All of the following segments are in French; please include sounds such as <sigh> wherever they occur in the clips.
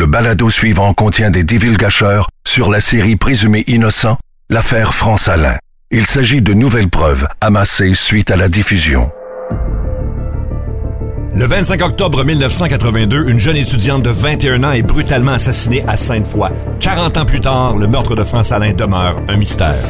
Le balado suivant contient des divulgateurs sur la série présumée innocent, l'affaire France Alain. Il s'agit de nouvelles preuves amassées suite à la diffusion. Le 25 octobre 1982, une jeune étudiante de 21 ans est brutalement assassinée à Sainte-Foy. 40 ans plus tard, le meurtre de France Alain demeure un mystère.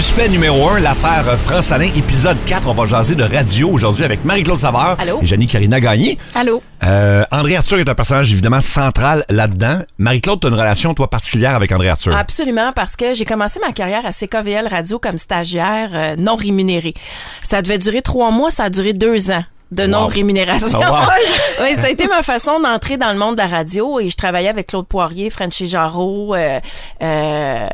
Suspect numéro 1, l'affaire France Alain, épisode 4. On va jaser de radio aujourd'hui avec Marie-Claude Savard Allô? et Janine Carina Gagné. Allô? Euh, André Arthur est un personnage évidemment central là-dedans. Marie-Claude, tu as une relation, toi, particulière avec André Arthur? Absolument, parce que j'ai commencé ma carrière à CKVL Radio comme stagiaire euh, non rémunérée. Ça devait durer trois mois, ça a duré deux ans de non-rémunération. Oh, wow. <laughs> oui, ça a été ma façon d'entrer dans le monde de la radio et je travaillais avec Claude Poirier, Franchi Jarreau euh, euh,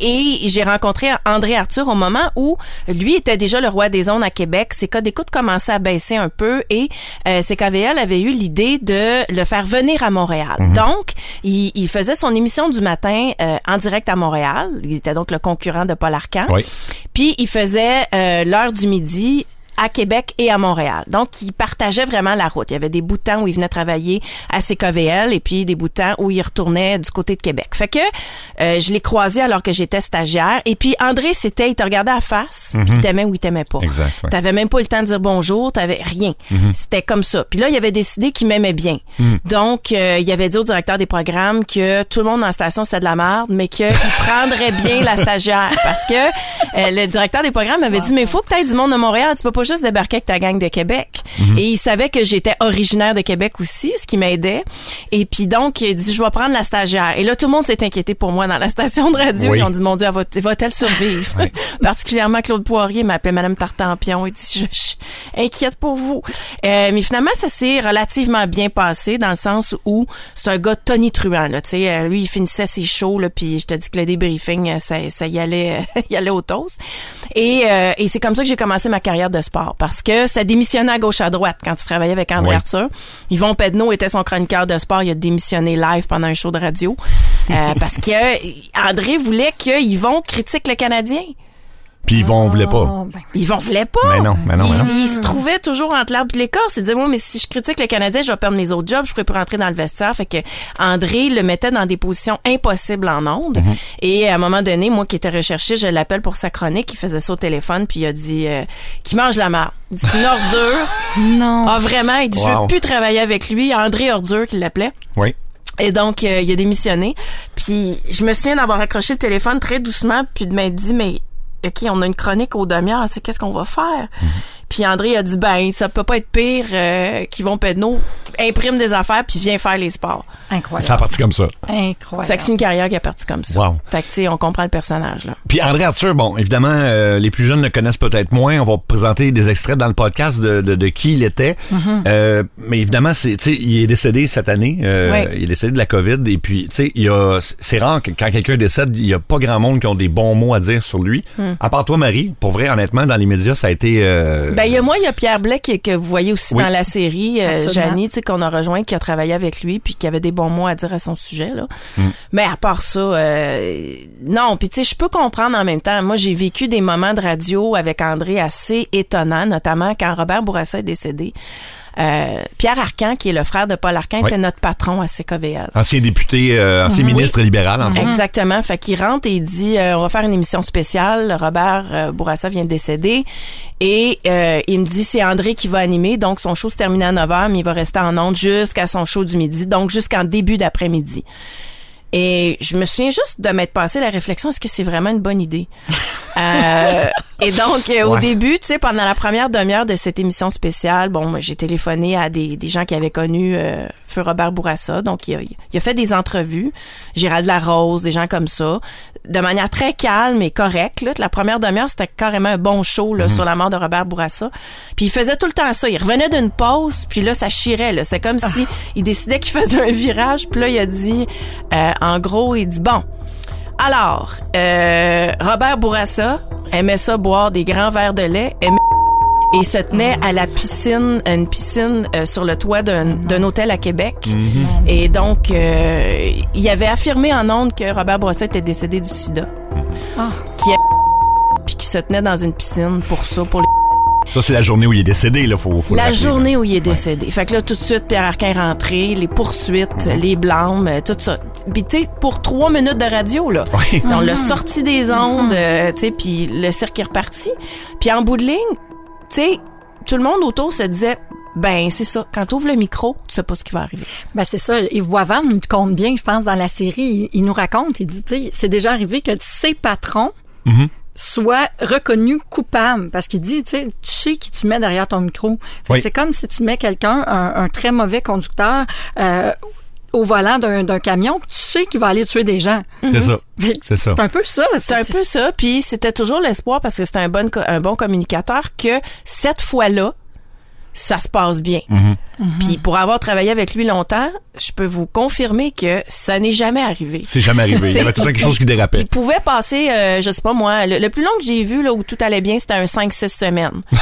et j'ai rencontré André Arthur au moment où lui était déjà le roi des ondes à Québec. Ses codes d'écoute commençaient à baisser un peu et euh, CKVL avait eu l'idée de le faire venir à Montréal. Donc, il, il faisait son émission du matin euh, en direct à Montréal. Il était donc le concurrent de Paul Arcand. Oui. Puis il faisait euh, l'heure du midi à Québec et à Montréal. Donc, il partageait vraiment la route. Il y avait des bouts de temps où il venait travailler à CKVL et puis des bouts de temps où il retournait du côté de Québec. Fait que euh, je l'ai croisé alors que j'étais stagiaire. Et puis, André, c'était, il te regardait à face, puis il t'aimait ou il t'aimait pas. Exact, ouais. T'avais même pas le temps de dire bonjour, t'avais rien. C'était comme ça. Puis là, il avait décidé qu'il m'aimait bien. Donc, euh, il avait dit au directeur des programmes que tout le monde la station, c'était de la merde, mais qu'il <laughs> prendrait bien la stagiaire. Parce que euh, le directeur des programmes m'avait dit, mais il faut que tu aies du monde de Montréal. Tu peux pas juste débarquer avec ta gang de Québec. Et il savait que j'étais originaire de Québec aussi, ce qui m'aidait. Et puis donc, il dit, je vais prendre la stagiaire. Et là, tout le monde s'est inquiété pour moi dans la <laughs> station de radio. Oui. Ils ont dit, mon Dieu, elle va- va-t-elle survivre? <laughs> Particulièrement Claude Poirier m'appelait Madame Tartampion. Il dit, je, suis inquiète pour vous. Euh, mais finalement, ça s'est relativement bien passé dans le sens où c'est un gars tonitruant, là. Tu sais, euh, lui, il finissait ses shows, là, puis je te dis que le débriefing, euh, ça, ça y allait, <laughs> y allait au toast. Et, euh, et c'est comme ça que j'ai commencé ma carrière de sport parce que ça démissionnait à gauche à droite quand tu travaillais avec André Oui. Arthur. Yvon Pedneau était son chroniqueur de sport. Il a démissionné live pendant un show de radio euh, <laughs> parce que André voulait que Yvon critique le Canadien. Puis Yvon voulait pas. Oh, ben, Yvon voulait pas? Mais non, mais non, mais non. Il, il se trouvait toujours entre l'arbre et l'écorce. Il disait, moi, mais si je critique le Canadien, je vais perdre mes autres jobs, je pourrais plus rentrer dans le vestiaire. Fait que André le mettait dans des positions impossibles en ondes. Mhm. Et à un moment donné, moi qui étais recherché, je l'appelle pour sa chronique. Il faisait ça au téléphone, puis il a dit, euh, qu'il mange la marde. Il dit, c'est une ordure. <laughs> non. Ah, vraiment? Il dit, je veux plus travailler avec lui. André Ordure, qu'il l'appelait. Oui. Et donc, euh, il a démissionné. Puis, je me souviens d'avoir accroché le téléphone très doucement, puis de m'être dit, mais OK, on a une chronique au demi-heure, c'est qu'est-ce qu'on va faire? Puis André a dit, ben, ça peut pas être pire euh, qu'Yvon Pedneau imprime des affaires puis vient faire les sports. Incroyable. Ça a parti comme ça. Incroyable. C'est une carrière qui est partie comme ça. Wow. Fait que, tu sais, on comprend le personnage, là. Puis André Arthur, bon, évidemment, euh, les plus jeunes le connaissent peut-être moins. On va présenter des extraits dans le podcast de, de, de qui il était. Euh, mais évidemment, c'est, tu sais, il est décédé cette année. Euh, Oui. Il est décédé de la COVID. Et puis, tu sais, il y a, c'est rare que quand quelqu'un décède, il y a pas grand monde qui ont des bons mots à dire sur lui. À part toi, Marie, pour vrai, honnêtement, dans les médias, ça a été. euh, Ben, il y a moi, il y a Pierre Blais qui- que vous voyez aussi Oui. dans la série, euh. Janie, tu sais, qu'on a rejoint, qui a travaillé avec lui, puis qui avait des bons mots à dire à son sujet, là. Mais à part ça, euh, non, puis tu sais, je peux comprendre en même temps. Moi, j'ai vécu des moments de radio avec André assez étonnants, notamment quand Robert Bourassa est décédé. Euh, Pierre Arcan, qui est le frère de Paul Arcan, Oui. était notre patron à CKVL. ancien député, euh, ancien Oui. ministre libéral, en fait. Exactement. Fait qu'il rentre et il dit euh, on va faire une émission spéciale. Robert euh, Bourassa vient de décéder. Et euh, il me dit c'est André qui va animer. Donc son show se termine à 9 h, mais il va rester en ondes jusqu'à son show du midi. Donc jusqu'en début d'après-midi. Et je me souviens juste de m'être passé la réflexion, est-ce que c'est vraiment une bonne idée? <laughs> Euh, et donc, euh, au début, tu sais, pendant la première demi-heure de cette émission spéciale, bon, j'ai téléphoné à des, des gens qui avaient connu euh, Feu Robert Bourassa. Donc, il a, il a fait des entrevues. Gérald Larose, des gens comme ça, de manière très calme et correcte. Là. La première demi-heure, c'était carrément un bon show là, sur la mort de Robert Bourassa. Puis il faisait tout le temps ça. Il revenait d'une pause, puis là, ça chirait. C'est comme si il décidait qu'il faisait un virage. Puis là, il a dit, euh, en gros, il dit, bon, alors, euh, Robert Bourassa aimait ça boire des grands verres de lait, aimait et il se tenait à la piscine, une piscine euh, sur le toit d'un d'un hôtel à Québec. Et donc, euh, il avait affirmé en ondes que Robert Bourassa était décédé du sida. Ah. Qui a- <laughs> puis qui se tenait dans une piscine pour ça, pour les <laughs> Ça, c'est la journée où il est décédé, là, faut, faut le La journée où il est décédé. Fait que là, tout de suite, Pierre Arquin est rentré, les poursuites, Mhm. les blâmes, euh, tout ça. Puis, tu sais, pour trois minutes de radio, là, <laughs> Oui. on l'a sorti des ondes, euh, tu sais, puis le cirque est reparti. Puis en bout de ligne, tu sais, tout le monde autour se disait, ben, c'est ça, quand tu ouvres le micro, tu sais pas ce qui va arriver. Ben c'est ça. Yves Boivin nous compte bien, je pense, dans la série. Il, il nous raconte, il dit, tu sais, c'est déjà arrivé que ses patrons soient reconnus coupables. Parce qu'il dit, tu sais, tu sais qui tu mets derrière ton micro. Fait que Oui. C'est comme si tu mets quelqu'un, un, un très mauvais conducteur, euh, au volant d'un d'un camion, tu sais qu'il va aller tuer des gens. C'est ça. Fait que C'est ça. C'est un peu ça. C'est un peu ça, puis c'était toujours l'espoir parce que c'était un bon, un bon communicateur que cette fois-là, ça se passe bien. Puis pour avoir travaillé avec lui longtemps, je peux vous confirmer que ça n'est jamais arrivé. C'est jamais arrivé. Il y avait tout le temps quelque chose qui dérapait. Il pouvait passer, euh, je sais pas moi, le, le plus long que j'ai vu là où tout allait bien, c'était un 5-6 semaines. <laughs>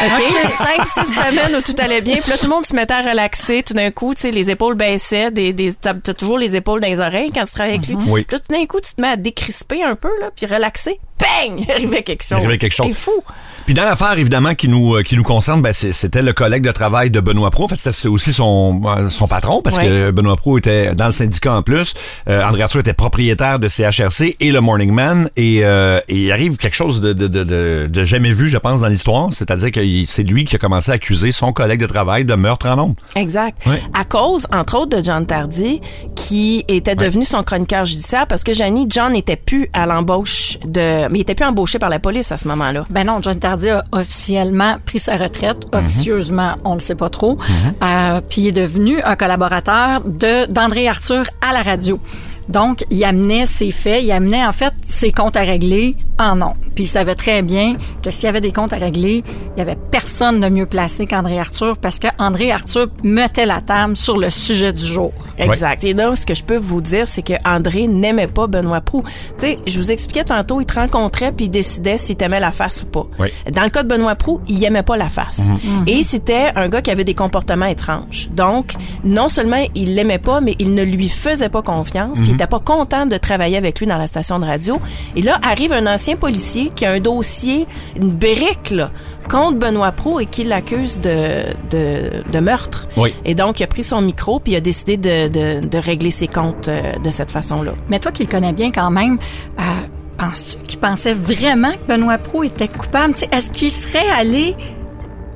OK? 5-6 semaines où tout allait bien. Puis là, tout le monde se mettait à relaxer. Tout d'un coup, tu sais, les épaules baissaient. Des, des, t'as t'as toujours les épaules dans les oreilles quand tu travailles avec lui. Oui. Puis là, tout d'un coup, tu te mets à décrisper un peu, là, puis relaxer. Bang! <laughs> Il arrivait quelque chose. arrivait quelque chose. C'est fou. Puis dans l'affaire, évidemment, qui nous, euh, qui nous concerne, ben, c'était le collègue de travail de Benoît Pro. C'était aussi son, euh, son patron, parce Ouais. que Benoît Pro était dans le syndicat en plus. Euh, André Arthur était propriétaire de CHRC et le Morning Man. Et, euh, et il arrive quelque chose de, de, de, de, de jamais vu, je pense, dans l'histoire. C'est-à-dire que c'est lui qui a commencé à accuser son collègue de travail de meurtre en nombre. Exact. Ouais. À cause, entre autres, de John Tardy, qui était devenu son chroniqueur judiciaire parce que Janie, John n'était plus à l'embauche de, mais il était plus embauché par la police à ce moment-là. Ben non, John Tardy a officiellement pris sa retraite. Officieusement, on ne le sait pas trop. Euh, puis est devenu un collaborateur de d'André Arthur à la radio. Donc, il amenait ses faits, il amenait en fait ses comptes à régler en nom. Puis il savait très bien que s'il y avait des comptes à régler, il y avait personne de mieux placé qu'André Arthur parce que André Arthur mettait la table sur le sujet du jour. Exact. Et donc, ce que je peux vous dire, c'est que André n'aimait pas Benoît Proux. Tu sais, je vous expliquais tantôt, il te rencontrait puis il décidait si t'aimais la face ou pas. Oui. Dans le cas de Benoît Proux, il aimait pas la face. Et c'était un gars qui avait des comportements étranges. Donc, non seulement il l'aimait pas, mais il ne lui faisait pas confiance, il était pas content de travailler avec lui dans la station de radio. Et là, arrive un ancien policier qui a un dossier, une brique, là, contre Benoît Proux et qui l'accuse de, de, de meurtre. Oui. Et donc, il a pris son micro puis il a décidé de, de, de régler ses comptes euh, de cette façon-là. Mais toi qui le connais bien quand même, euh, penses-tu qu'il pensait vraiment que Benoît Proux était coupable? Tu sais, Est-ce qu'il serait allé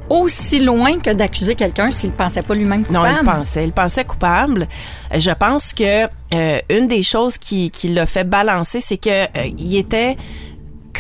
aussi loin que d'accuser quelqu'un s'il pensait pas lui-même Non, coupable? il pensait. Il pensait coupable. Euh, Je pense que euh, une des choses qui, qui l'a fait balancer, c'est que euh, il était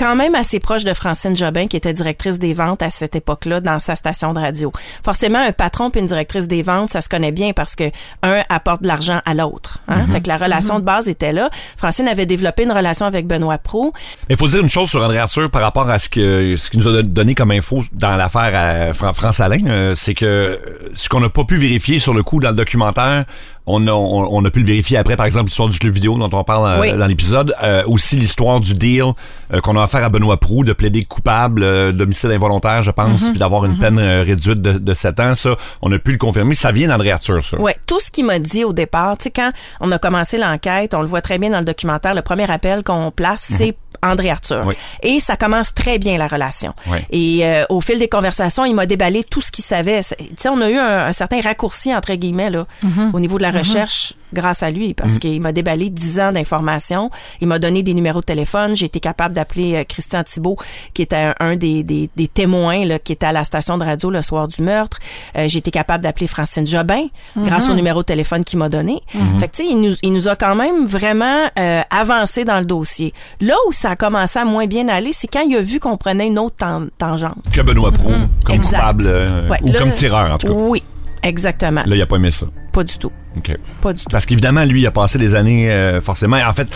quand même assez proche de Francine Jobin, qui était directrice des ventes à cette époque-là dans sa station de radio. Forcément, un patron puis une directrice des ventes, ça se connaît bien parce que un apporte de l'argent à l'autre. Hein? Fait que la relation de base était là. Francine avait développé une relation avec Benoît Pro. Mais il faut dire une chose sur André Arthur par rapport à ce que ce qu'il nous a donné comme info dans l'affaire à Fran- France Alain, euh, c'est que euh, ce qu'on n'a pas pu vérifier sur le coup dans le documentaire, on a, on, on a pu le vérifier après, par exemple, l'histoire du club vidéo dont on parle euh, Oui. dans l'épisode. Euh, aussi l'histoire du deal euh, qu'on a offert à Benoît Proux de plaider coupable euh, d'homicide involontaire, je pense, puis d'avoir une peine euh, réduite de, de 7 ans. Ça, on a pu le confirmer. Ça vient d'André Arthur, ça. Ouais, tout ce qu'il m'a dit au départ, tu sais, quand on a commencé l'enquête, on le voit très bien dans le documentaire, le premier appel qu'on place, c'est André Arthur. Oui. Et ça commence très bien la relation. Oui. Et euh, au fil des conversations, il m'a déballé tout ce qu'il savait. Tu sais, on a eu un, un certain raccourci entre guillemets là, au niveau de la recherche grâce à lui parce qu'il m'a déballé 10 ans d'informations. Il m'a donné des numéros de téléphone. J'ai été capable d'appeler euh, Christian Thibault, qui était un, un des, des, des témoins là, qui était à la station de radio le soir du meurtre. Euh, J'ai été capable d'appeler Francine Jobin grâce au numéro de téléphone qu'il m'a donné. Fait que tu sais, il nous, il nous a quand même vraiment euh, avancé dans le dossier. Là où ça a commencé à moins bien aller, c'est quand il a vu qu'on prenait une autre tan- tangente. Que Benoît Proux, comme Exact. coupable euh, Ouais, ou là- comme tireur, en tout cas. Oui, exactement. Là, il a pas aimé ça. Pas du tout. OK. Pas du tout. Parce qu'évidemment, lui, il a passé des années, euh, forcément. En fait,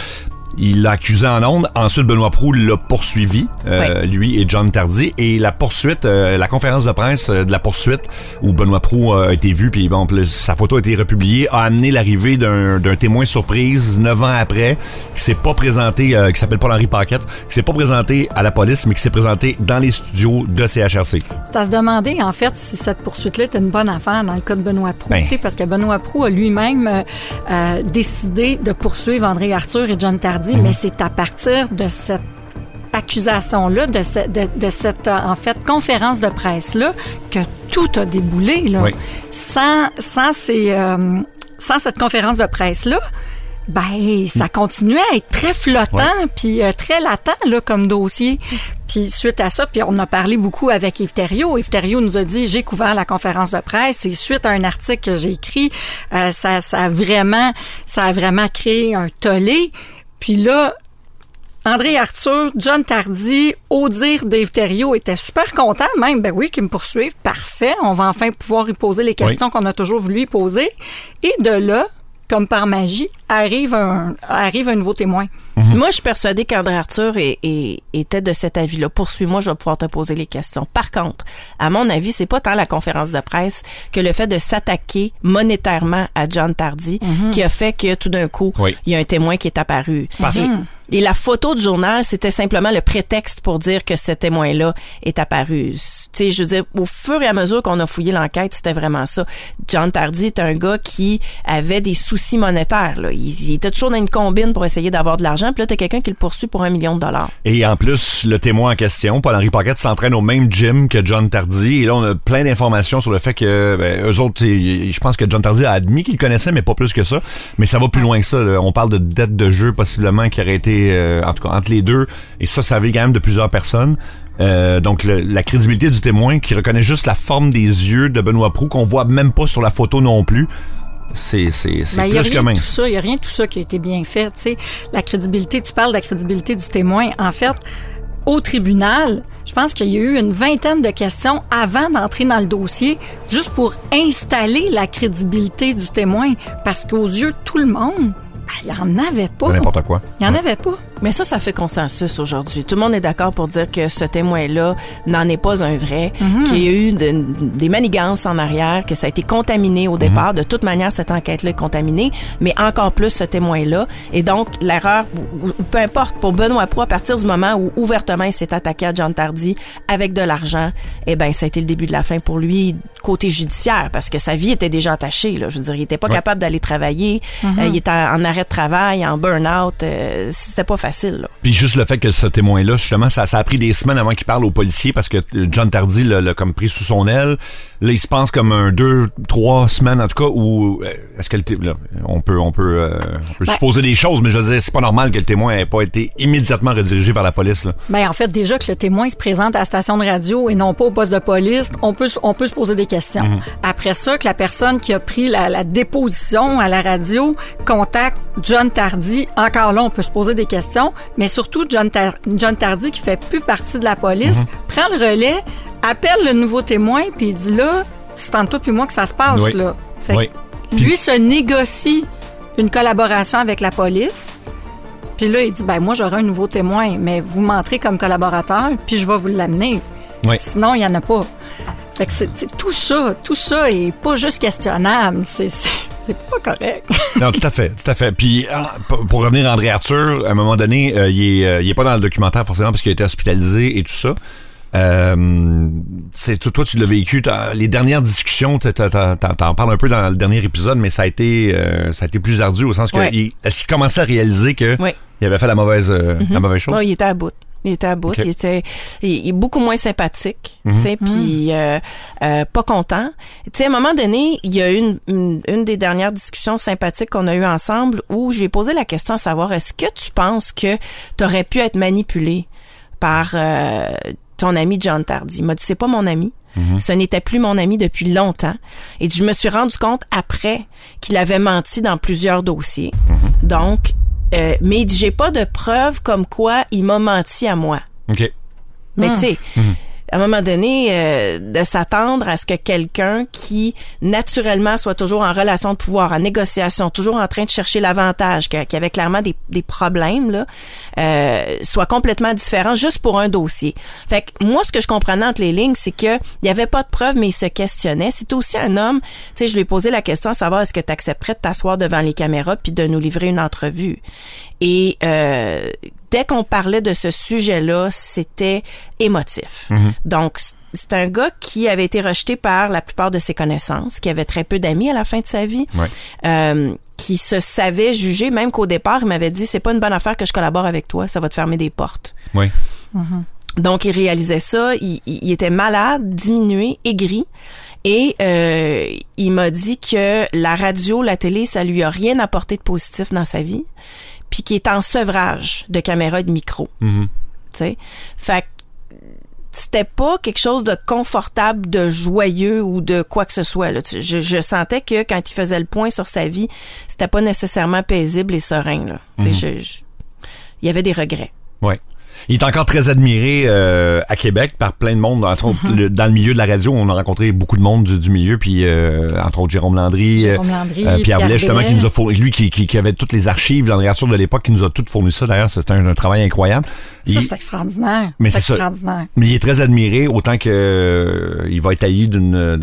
il l'a accusé en ondes. Ensuite, Benoît Proux l'a poursuivi, euh, lui et John Tardy. Et la poursuite, euh, la conférence de presse euh, de la poursuite, où Benoît Proux a été vu, puis bon, sa photo a été republiée, a amené l'arrivée d'un d'un témoin surprise, neuf ans après, qui s'est pas présenté, euh, qui s'appelle Paul-Henri Paquette, qui s'est pas présenté à la police, mais qui s'est présenté dans les studios de CHRC. C'est à se demander, en fait, si cette poursuite-là est une bonne affaire dans le cas de Benoît Proux. Ben. Parce que Benoît Proux a lui-même décidé de poursuivre André Arthur et John Tardy, Mhm. mais c'est à partir de cette accusation-là, de, ce- de, de cette, euh, en fait, conférence de presse-là, que tout a déboulé, là. Oui. Sans, sans, ces, euh, sans cette conférence de presse-là, ben, ça continuait à être très flottant, puis euh, très latent, là, comme dossier. Puis suite à ça, puis on a parlé beaucoup avec Yves Thériault. Yves Thériault nous a dit, j'ai couvert la conférence de presse, et suite à un article que j'ai écrit, euh, ça, ça a vraiment, ça a vraiment créé un tollé. Puis là, André Arthur, John Tardy, au dire d'Yves Thériault, était super content même. Ben oui, qu'ils me poursuivent. Parfait. On va enfin pouvoir y poser les questions qu'on a toujours voulu y poser. Et de là, comme par magie, arrive un, arrive un nouveau témoin. Moi, je suis persuadée qu'André Arthur est- est- était de cet avis-là. Poursuis-moi, je vais pouvoir te poser les questions. Par contre, à mon avis, c'est pas tant la conférence de presse que le fait de s'attaquer monétairement à John Tardy qui a fait que tout d'un coup, Oui. il y a un témoin qui est apparu. Parce- Et la photo du journal, c'était simplement le prétexte pour dire que ce témoin-là est apparu. Sais, je veux dire, au fur et à mesure qu'on a fouillé l'enquête, c'était vraiment ça. John Tardy est un gars qui avait des soucis monétaires. Là. Il, il était toujours dans une combine pour essayer d'avoir de l'argent. Puis là, t'as quelqu'un qui le poursuit pour un million de dollars. Et en plus, le témoin en question, Paul-Henri Paquette, s'entraîne au même gym que John Tardy. Et là, on a plein d'informations sur le fait que ben, eux autres, je pense que John Tardy a admis qu'il connaissait, mais pas plus que ça. Mais ça va plus loin que ça. On parle de dette de jeu possiblement qui aurait été, euh, en tout cas, entre les deux. Et ça, ça avait quand même de plusieurs personnes. Euh, donc le- la crédibilité du témoin qui reconnaît juste la forme des yeux de Benoît Prou qu'on voit même pas sur la photo non plus. C'est c'est c'est Ben, plus que rien de tout mince. ça, il y a rien de tout ça qui a été bien fait. Tu sais, la crédibilité, tu parles de la crédibilité du témoin. En fait, au tribunal, je pense qu'il y a eu une vingtaine de questions avant d'entrer dans le dossier, juste pour installer la crédibilité du témoin, parce qu'aux yeux de tout le monde, il n'y en avait pas. N'importe quoi. Il n'y en avait pas. Mais ça, ça fait consensus aujourd'hui. Tout le monde est d'accord pour dire que ce témoin-là n'en est pas un vrai, qu'il y a eu de- des manigances en arrière, que ça a été contaminé au départ. De toute manière, cette enquête-là est contaminée, mais encore plus ce témoin-là. Et donc, l'erreur, ou- ou peu importe, pour Benoît Pro, à partir du moment où ouvertement il s'est attaqué à John Tardy avec de l'argent, eh ben, ça a été le début de la fin pour lui côté judiciaire, parce que sa vie était déjà attachée. Là. Je veux dire, il était pas Ouais. capable d'aller travailler, Euh, il était en, en arrêt de travail, en burn-out. euh, C'était pas facile. Là. Puis juste le fait que ce témoin-là, justement, ça, ça a pris des semaines avant qu'il parle aux policiers parce que John Tardy l'a comme pris sous son aile. Là, il se pense comme un deux, trois semaines en tout cas où euh, est-ce que le là, on peut on peut, euh, on peut Ben- supposer des choses, mais je veux dire, c'est pas normal que le témoin ait pas été immédiatement redirigé vers la police. Là. Ben, en fait, déjà que le témoin se présente à la station de radio et non pas au poste de police, on peut, on peut se poser des questions. Mhm. Après ça, que la personne qui a pris la, la déposition à la radio contacte John Tardy, encore là, on peut se poser des questions, mais surtout John, Tar- John Tardy qui fait plus partie de la police, Mhm. prend le relais, appelle le nouveau témoin, puis il dit là, c'est entre toi puis moi que ça se passe, Oui. là. Fait Oui. que lui se négocie une collaboration avec la police. Puis là, il dit, ben moi, j'aurai un nouveau témoin, mais vous m'entrez comme collaborateur, puis je vais vous l'amener. Oui. Sinon, il n'y en a pas. Fait que c'est, c'est- tout ça, tout ça est pas juste questionnable. C'est, c'est, pas correct. <laughs> Non, tout à fait, tout à fait. Puis ah, pour revenir à André Arthur, à un moment donné, euh, il, est, euh, il est pas dans le documentaire forcément parce qu'il a été hospitalisé et tout ça. Euh, c'est toi, tu l'as vécu. Les dernières discussions, t'en parles un peu dans le dernier épisode, mais ça a été, euh, ça a été plus ardu au sens que Ouais. il- est-ce qu'il commençait à réaliser que il avait fait la mauvaise, euh, la mauvaise chose? Ouais, il était à bout. Il était à bout. Il était il, il est beaucoup moins sympathique, Mhm. tu sais, puis euh, euh, pas content. Tu sais, à un moment donné, il y a eu une, une, une des dernières discussions sympathiques qu'on a eues ensemble où je lui ai posé la question à savoir est-ce que tu penses que tu aurais pu être manipulé par euh, ton ami John Tardy? Il m'a dit c'est pas mon ami. Ce n'était plus mon ami depuis longtemps. Et je me suis rendu compte après qu'il avait menti dans plusieurs dossiers. Donc, euh, mais il dit, j'ai pas de preuves comme quoi il m'a menti à moi. OK. Mais tu sais, à un moment donné, euh, de s'attendre à ce que quelqu'un qui naturellement soit toujours en relation de pouvoir, en négociation, toujours en train de chercher l'avantage, qui, avait clairement des, des problèmes, là, euh, soit complètement différent juste pour un dossier. Fait que moi, ce que je comprenais entre les lignes, c'est que il y avait pas de preuves, mais il se questionnait. C'est aussi un homme, tu sais, je lui ai posé la question à savoir est-ce que tu accepterais de t'asseoir devant les caméras puis de nous livrer une entrevue? Et euh, dès qu'on parlait de ce sujet-là, c'était émotif. Donc, c- c'est un gars qui avait été rejeté par la plupart de ses connaissances, qui avait très peu d'amis à la fin de sa vie, Ouais. euh, qui se savait jugé, même qu'au départ, il m'avait dit, c'est pas une bonne affaire que je collabore avec toi, ça va te fermer des portes. Oui. Donc, il réalisait ça, il, il était malade, diminué, aigri. Et euh, il m'a dit que la radio, la télé, ça lui a rien apporté de positif dans sa vie, puis qu'il est en sevrage de caméra et de micro. Mhm. Tu sais, fait que c'était pas quelque chose de confortable, de joyeux ou de quoi que ce soit. Là. Je, je sentais que quand il faisait le point sur sa vie, c'était pas nécessairement paisible et serein. Là. Je- je- il y avait des regrets. Ouais. Il est encore très admiré euh, à Québec par plein de monde. Entre autres, Mhm. le- dans le milieu de la radio, on a rencontré beaucoup de monde du, du milieu, puis euh, entre autres Jérôme Landry, Jérôme euh, Landry, euh, Pierre Pierre Blais, justement, qui nous a fourni, lui qui, qui, qui avait toutes les archives, l'André Arthur de l'époque, qui nous a tout fourni ça. D'ailleurs, c'était un, un travail incroyable. Ça, c'est extraordinaire. Mais c'est ça. mais il est très admiré, autant que euh, il va être haï d'une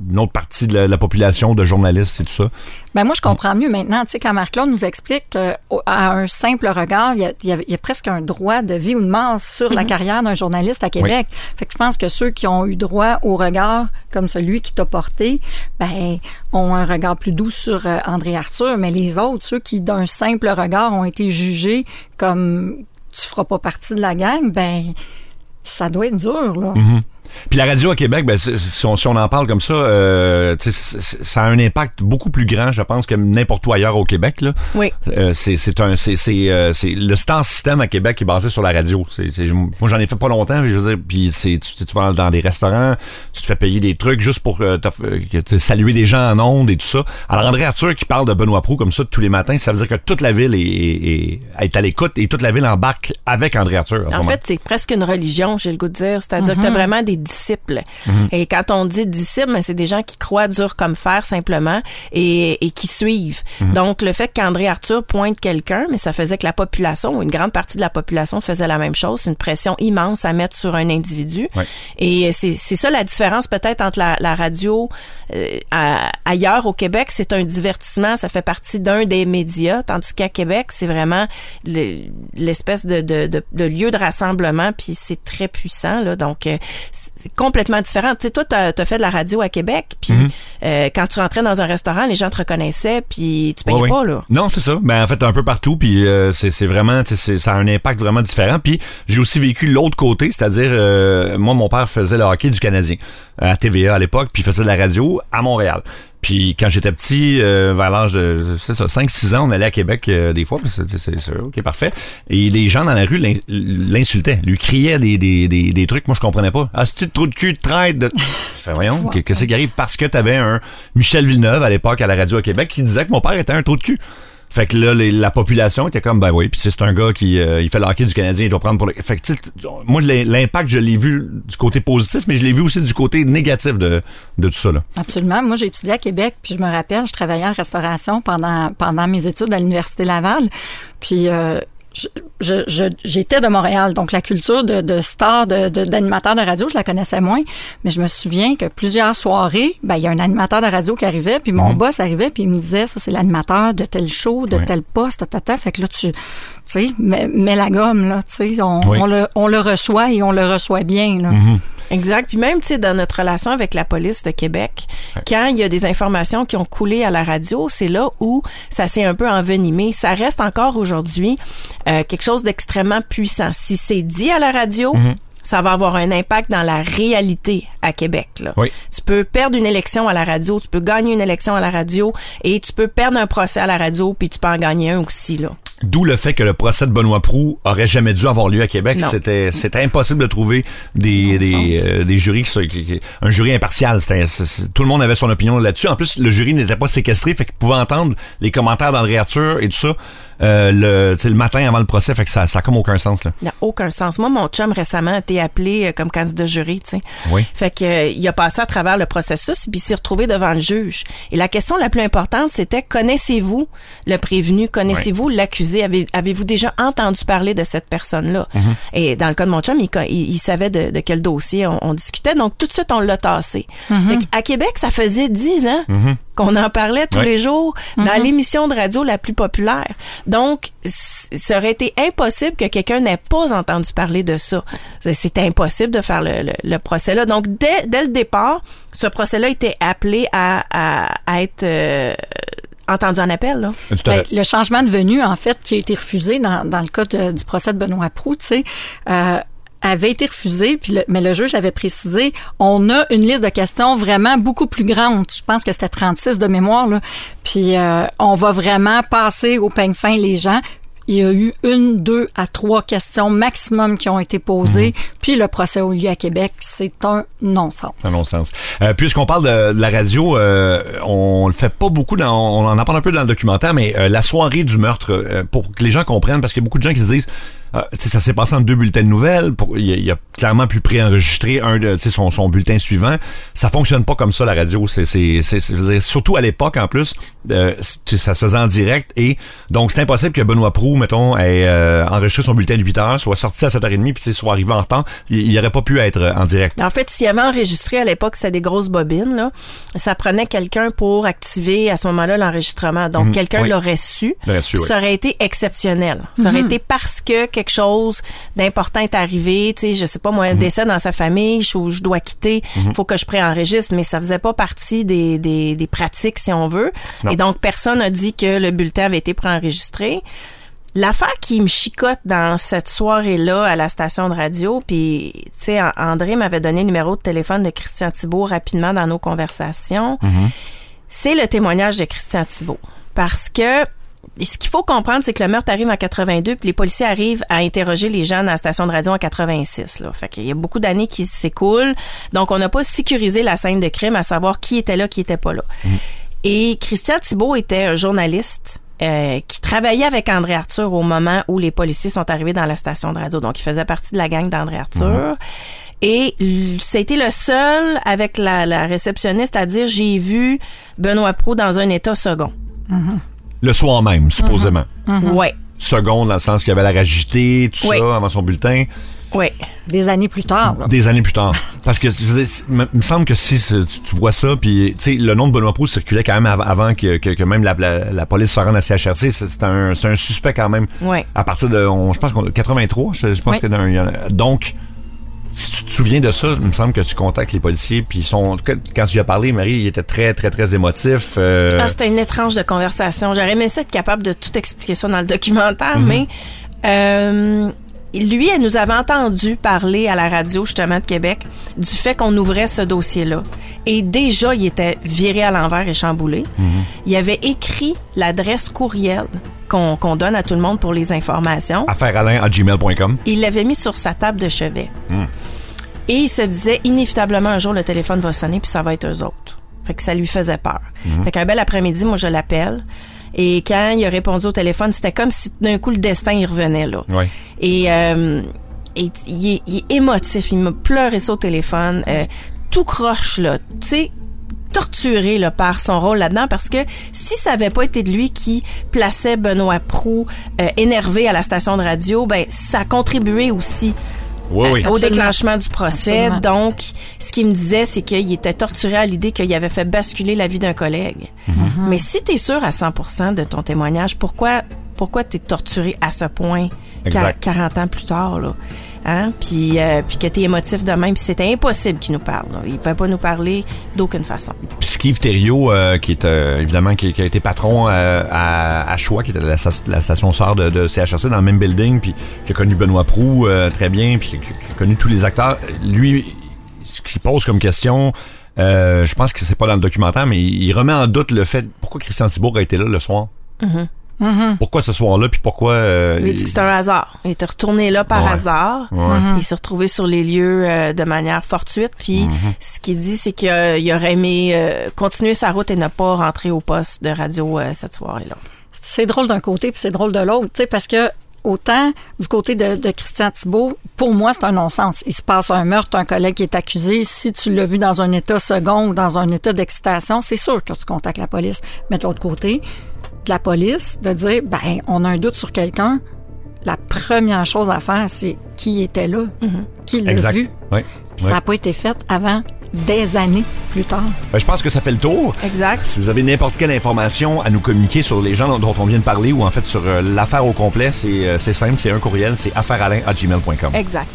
d'une autre partie de la, de la population de journalistes et tout ça. Ben moi, je comprends mieux maintenant. Tu sais, quand Marc-Claude nous explique qu'à un simple regard, il y, a, il y a- il y a presque un droit de vie ou de mort sur la carrière d'un journaliste à Québec. Fait que je pense que ceux qui ont eu droit au regard comme celui qui t'a porté, ben, ont un regard plus doux sur euh, André Arthur. Mais les autres, ceux qui d'un simple regard ont été jugés comme tu feras pas partie de la gang, ben, ça doit être dur, là. Mhm. Puis la radio à Québec, ben, si, on, si on en parle comme ça, euh, ça a un impact beaucoup plus grand, je pense, que n'importe où ailleurs au Québec. Là. Oui. Euh, c'est c'est un c'est c'est euh, c'est le star système à Québec est basé sur la radio. C'est c'est- moi j'en ai fait pas longtemps, mais je veux dire, puis c'est tu, tu vas dans des restaurants, tu te fais payer des trucs juste pour euh, euh, saluer des gens en ondes et tout ça. Alors André Arthur qui parle de Benoît Proux comme ça tous les matins, ça veut dire que toute la ville est, est, est- est à l'écoute et toute la ville embarque avec André Arthur. En fait, c'est presque une religion, j'ai le goût de dire. C'est-à-dire que tu as vraiment des disciples. Et quand on dit disciples, ben, c'est des gens qui croient dur comme fer simplement et, et qui suivent. Donc, le fait qu'André Arthur pointe quelqu'un, mais ça faisait que la population, ou une grande partie de la population faisait la même chose. C'est une pression immense à mettre sur un individu. Ouais. Et c'est ça la différence peut-être entre la, la radio euh, à- ailleurs au Québec, c'est un divertissement, ça fait partie d'un des médias, tandis qu'à Québec, c'est vraiment le- l'espèce de, de, de, de lieu de rassemblement, puis c'est très puissant là, donc euh, c'est complètement différent. Tu sais, toi, t'as as fait de la radio à Québec, puis Mm-hmm. euh, quand tu rentrais dans un restaurant, les gens te reconnaissaient, puis tu payais pas là. Non, c'est ça. Ben en fait un peu partout puis euh, c'est c'est vraiment ça a un impact vraiment différent puis j'ai aussi vécu l'autre côté, c'est-à-dire euh, moi mon père faisait le hockey du Canadien à TVA à l'époque puis il faisait de la radio à Montréal. Puis quand j'étais petit, euh, vers l'âge de c'est ça, 5-6 ans, on allait à Québec euh, des fois, c'est ok parfait. Et les gens dans la rue l'in- l'insultaient, lui criaient des, des, des, des trucs, moi je comprenais pas. Ah, c'est trou de cul de traite. De... Voyons, que- qu'est-ce qui arrive parce que t'avais un Michel Villeneuve à l'époque à la radio à Québec qui disait que mon père était un trou de cul. Fait que là, les- la population était comme, ben oui, puis c'est un gars qui euh, il fait le hockey du Canadien, il doit prendre pour le... Fait que, moi, l'im- l'impact, je l'ai vu du côté positif, mais je l'ai vu aussi du côté négatif de, de tout ça, là. Absolument. Moi, j'ai étudié à Québec, puis je me rappelle, je travaillais en restauration pendant, pendant mes études à l'Université Laval. Puis, euh, je- je- je- j'étais de Montréal, donc la culture de, de star, de, de- d'animateur de radio, je la connaissais moins. Mais je me souviens que plusieurs soirées, ben, il y a un animateur de radio qui arrivait, puis mon boss arrivait, puis il me disait, ça, c'est l'animateur de tel show, de tel poste, tata. Fait que là, tu, tu sais, mets, mets la gomme, là, tu sais, on, Oui. on, le, on le reçoit et on le reçoit bien, là. Exact. Puis même, tu sais, dans notre relation avec la police de Québec, quand il y a des informations qui ont coulé à la radio, c'est là où ça s'est un peu envenimé. Ça reste encore aujourd'hui euh, quelque chose d'extrêmement puissant. Si c'est dit à la radio, ça va avoir un impact dans la réalité à Québec. Là. Oui. Tu peux perdre une élection à la radio, tu peux gagner une élection à la radio et tu peux perdre un procès à la radio, puis tu peux en gagner un aussi. Là. D'où le fait que le procès de Benoît Proux aurait jamais dû avoir lieu à Québec. C'était, c'était impossible de trouver des, euh, des jurys, qui, qui- qui- un jury impartial. Tout le monde avait son opinion là-dessus. En plus, le jury n'était pas séquestré, fait qu'il pouvait entendre les commentaires d'André Arthur et tout ça euh, le, tu sais, le matin avant le procès. Fait que ça, ça a comme aucun sens. Là. Il n'y a aucun sens. Moi, mon chum récemment a été appelé euh, comme candidat jury, tu sais. Oui. Fait que euh, il a passé à travers le processus puis il s'est retrouvé devant le juge. Et la question la plus importante, c'était connaissez-vous le prévenu, connaissez-vous l'accusé, Avez- avez-vous déjà entendu parler de cette personne-là? Et dans le cas de mon chum, il, il- il savait de, de quel dossier on, on discutait, donc tout de suite on l'a tassé. Fait que à Québec, ça faisait dix ans qu'on en parlait tous Ouais. les jours dans l'émission de radio la plus populaire. Donc, ça aurait été impossible que quelqu'un n'ait pas entendu parler de ça. C'était impossible de faire le, le- le procès-là. Donc, dès, dès le départ, ce procès-là était appelé à, à, à être euh, entendu en appel. Là. À Ben, le changement de venue, en fait, qui a été refusé dans, dans le cas de- du procès de Benoît Proux, tu sais, euh, avait été refusé, puis le- mais le juge avait précisé, on a une liste de questions vraiment beaucoup plus grande. Je pense que c'était 36 de mémoire, là. Puis euh, on va vraiment passer au peigne fin les gens. Il y a eu une, deux à trois questions maximum qui ont été posées. Puis le procès au lieu à Québec, c'est un non-sens. Un non-sens. Euh, Puisqu'on parle de, de la radio, euh, on le fait pas beaucoup, dans, on en parle un peu dans le documentaire, mais euh, la soirée du meurtre, euh, pour que les gens comprennent, parce qu'il y a beaucoup de gens qui se disent, euh, sais, ça s'est passé en deux bulletins de nouvelles, pour- il, a, il a clairement pu préenregistrer un, de- tu sais, son, son bulletin suivant. Ça fonctionne pas comme ça, la radio. C'est, surtout à l'époque, en plus, euh, ça se faisait en direct, et donc c'est impossible que Benoît Proux, mettons, ait euh, enregistré son bulletin de 8 heures, soit sorti à 7h30, puis soit arrivé en temps. Il, il aurait pas pu être en direct. En fait, s'il avait enregistré à l'époque, c'était des grosses bobines, là. Ça prenait quelqu'un pour activer à ce moment-là l'enregistrement. Donc, quelqu'un oui. l'aurait su. L'aurait su, oui. Ça aurait été exceptionnel. Ça aurait été parce que quelque chose d'important est arrivé. Tu sais, je sais pas, moi, un décès dans sa famille, je, je dois quitter, faut que je préenregistre, mais ça faisait pas partie des, des, des pratiques, si on veut. Non. Et donc, personne n'a dit que le bulletin avait été préenregistré. L'affaire qui me chicote dans cette soirée-là à la station de radio, puis, tu sais, An- André m'avait donné le numéro de téléphone de Christian Thibault rapidement dans nos conversations, c'est le témoignage de Christian Thibault. Parce que ce qu'il faut comprendre, c'est que le meurtre arrive en 82, puis les policiers arrivent à interroger les gens dans la station de radio en 86. Là. Fait qu'il y a beaucoup d'années qui s'écoulent. Donc, on n'a pas sécurisé la scène de crime, à savoir qui était là, qui était pas là. Et Christian Thibault était un journaliste euh, qui travaillait avec André Arthur au moment où les policiers sont arrivés dans la station de radio. Donc, il faisait partie de la gang d'André Arthur. Et l- c'était le seul avec la, la réceptionniste à dire j'ai vu Benoît Pro dans un état second. Le soir même, supposément. Ouais, Seconde, dans le sens qu'il avait l'air agité, tout Oui. ça, avant son bulletin. ouais. Des années plus tard, là. Des années plus tard. <laughs> Parce que je veux dire, c'est- me me semble que si c'est- tu, tu vois ça, puis tu sais, le nom de Benoît Proulx circulait quand même av- avant que, que, que même la, la, la police se rende à CHRC. C'est c'est un, c'est un suspect quand même. Ouais. À partir de, on- je pense qu'on 83, je, je pense Oui. que dans- il y en a- donc. Si tu te souviens de ça, il me semble que tu contactes les policiers, puis ils sont. Quand tu lui as parlé, Marie, il était très, très, très émotif. euh, Ah, c'était une étrange de conversation. J'aurais aimé ça être capable de tout expliquer ça dans le documentaire, Mhm. mais euh, lui, elle nous avait entendu parler à la radio, justement, de Québec, du fait qu'on ouvrait ce dossier-là. Et déjà, il était viré à l'envers et chamboulé. Mhm. Il avait écrit l'adresse courriel qu'on donne à tout le monde pour les informations. Affairealain à gmail.com. Il l'avait mis sur sa table de chevet. Et il se disait, inévitablement, un jour, le téléphone va sonner, puis ça va être eux autres. Fait que ça lui faisait peur. Fait qu'un bel après-midi, moi, je l'appelle. Et quand il a répondu au téléphone, c'était comme si d'un coup, le destin, il revenait, là. Ouais. Et, euh, et il, est, il est émotif. Il me pleurait ça au téléphone. euh, tout croche, là. Tu sais, torturé là, par son rôle là-dedans parce que si ça avait pas été de lui qui plaçait Benoît Prou euh, énervé à la station de radio, ben ça a contribué aussi Oui, oui. au Absolument. déclenchement du procès. Absolument. Donc, ce qu'il me disait, c'est qu'il était torturé à l'idée qu'il avait fait basculer la vie d'un collègue. Mhm. Mais si tu es sûr à 100% de ton témoignage, pourquoi pourquoi tu es torturé à ce point Exact. 40 ans plus tard là? Hein? Puis, euh, puis que t'es émotif de même, puis c'était impossible qu'il nous parle. là. Il pouvait pas nous parler d'aucune façon. Puis Steve Thériault, euh, qui est euh, évidemment qui, qui a été patron euh, à, à Choix, qui était la, la station sœur de, de CHRC dans le même building, puis qui a connu Benoît Prou euh, très bien, puis qui, qui a connu tous les acteurs. Lui, ce qu'il pose comme question, euh, je pense que c'est pas dans le documentaire, mais il, remet en doute le fait pourquoi Christian Thibault a été là le soir? Pourquoi ce soir-là, puis pourquoi... euh, Lui, il dit que c'est un hasard. Il était retourné là par Ouais. hasard. Ouais. Il s'est retrouvé sur les lieux euh, de manière fortuite. Puis Mm-hmm. ce qu'il dit, c'est qu'il il aurait aimé euh, continuer sa route et ne pas rentrer au poste de radio euh, cette soirée-là. c'est drôle d'un côté puis c'est drôle de l'autre, tu sais, parce que autant du côté de, de Christian Thibault, pour moi, c'est un non-sens. Il se passe un meurtre, un collègue qui est accusé. Si tu l'as vu dans un état second ou dans un état d'excitation, c'est sûr que tu contactes la police. Mais de l'autre côté, de la police, de dire, ben, on a un doute sur quelqu'un, la première chose à faire, c'est qui était là, qui l'a Exact. vu. Puis Ça n'a pas été fait avant des années plus tard. Ben, je pense que ça fait le tour. Exact. Si vous avez n'importe quelle information à nous communiquer sur les gens dont, dont on vient de parler ou en fait sur euh, l'affaire au complet, c'est euh, c'est simple, c'est un courriel, c'est affairealain à gmail.com. Exact.